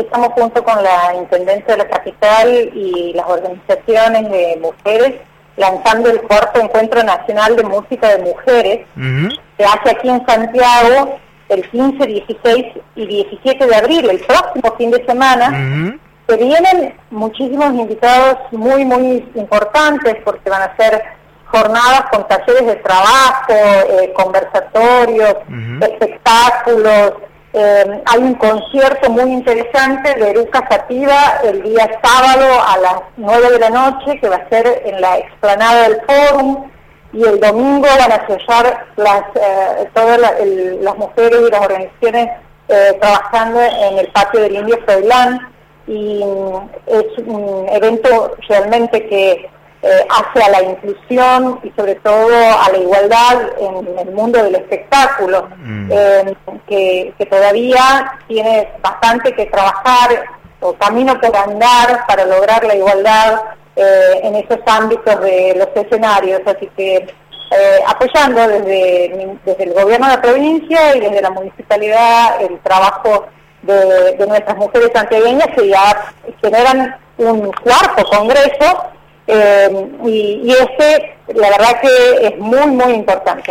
Aquí estamos junto con la Intendencia de la Capital y las organizaciones de mujeres lanzando el cuarto Encuentro Nacional de Música de Mujeres, que hace aquí en Santiago el 15, 16 y 17 de abril, el próximo fin de semana, que vienen muchísimos invitados muy, muy importantes porque van a ser jornadas con talleres de trabajo, eh, conversatorios, espectáculos, eh, hay un concierto muy interesante de Eruca Sativa el día sábado a las 9 de la noche, que va a ser en la explanada del Fórum, y el domingo van a sellar eh, todas las mujeres y las organizaciones eh, trabajando en el patio del Indio Froilán, y mm, es un evento realmente que eh, hacia la inclusión y sobre todo a la igualdad en el mundo del espectáculo, mm. eh, que, todavía tiene bastante que trabajar o camino por andar para lograr la igualdad eh, en esos ámbitos de los escenarios. Así que apoyando desde, desde el gobierno de la provincia y desde la municipalidad el trabajo de, de nuestras mujeres santiagueñas que ya generan un cuarto congreso eh, y, y ese, la verdad que es muy, muy importante.